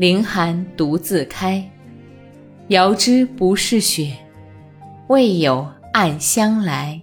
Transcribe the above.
凌寒独自开，遥知不是雪，为有暗香来。